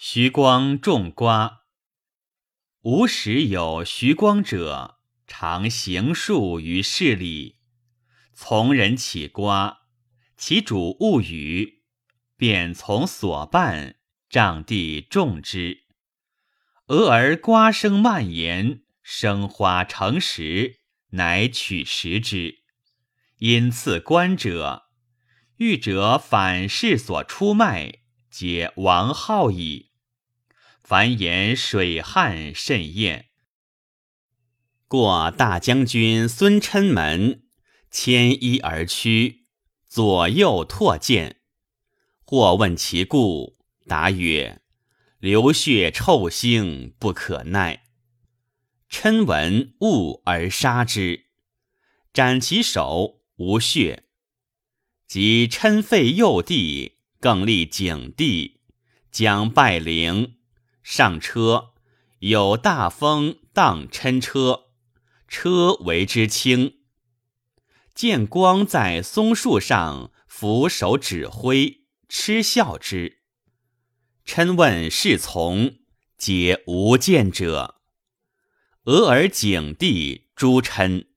徐光种瓜。吾时有徐光者，常行树于市里。从人起瓜，其主勿语，便从所伴，仗地种之。俄而瓜生蔓延，生花成实，乃取食之。因赐官者，欲者反世所出卖，皆王号矣。凡言水旱甚厌。过大将军孙琛门，牵衣而趋，左右拓见。或问其故，答曰：“流血臭腥，不可耐。”琛闻恶而杀之，斩其手，无血。即琛废右帝，更立景帝，将拜陵。上车，有大风荡琛车，车为之轻。见光在松树上俯首指挥，嗤笑之。琛问侍从，皆无见者。俄而景帝诛琛。